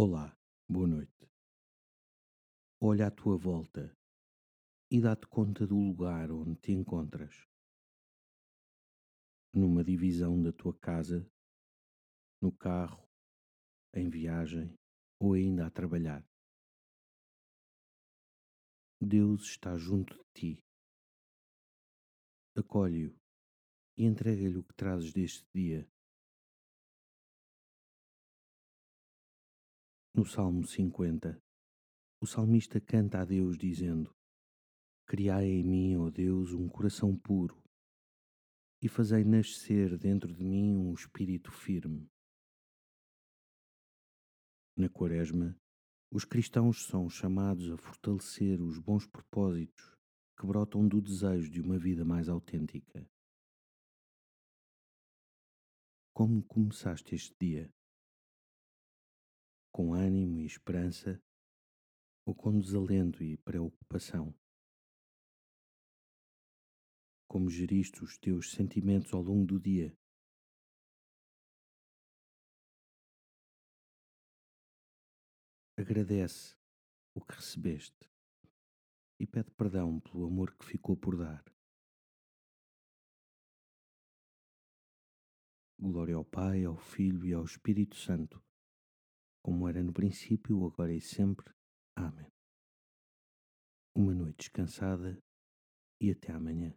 Olá, boa noite. Olha à tua volta e dá-te conta do lugar onde te encontras. Numa divisão da tua casa, no carro, em viagem ou ainda a trabalhar. Deus está junto de ti. Acolhe-o e entrega-lhe o que trazes deste dia. No Salmo 50, o salmista canta a Deus dizendo: Criai em mim, ó Deus, um coração puro e fazei nascer dentro de mim um espírito firme. Na Quaresma, os cristãos são chamados a fortalecer os bons propósitos que brotam do desejo de uma vida mais autêntica. Como começaste este dia? Com ânimo e esperança ou com desalento e preocupação? Como geriste os teus sentimentos ao longo do dia? Agradece o que recebeste e pede perdão pelo amor que ficou por dar. Glória ao Pai, ao Filho e ao Espírito Santo como era no princípio, agora e sempre. Amém. Uma noite descansada e até amanhã.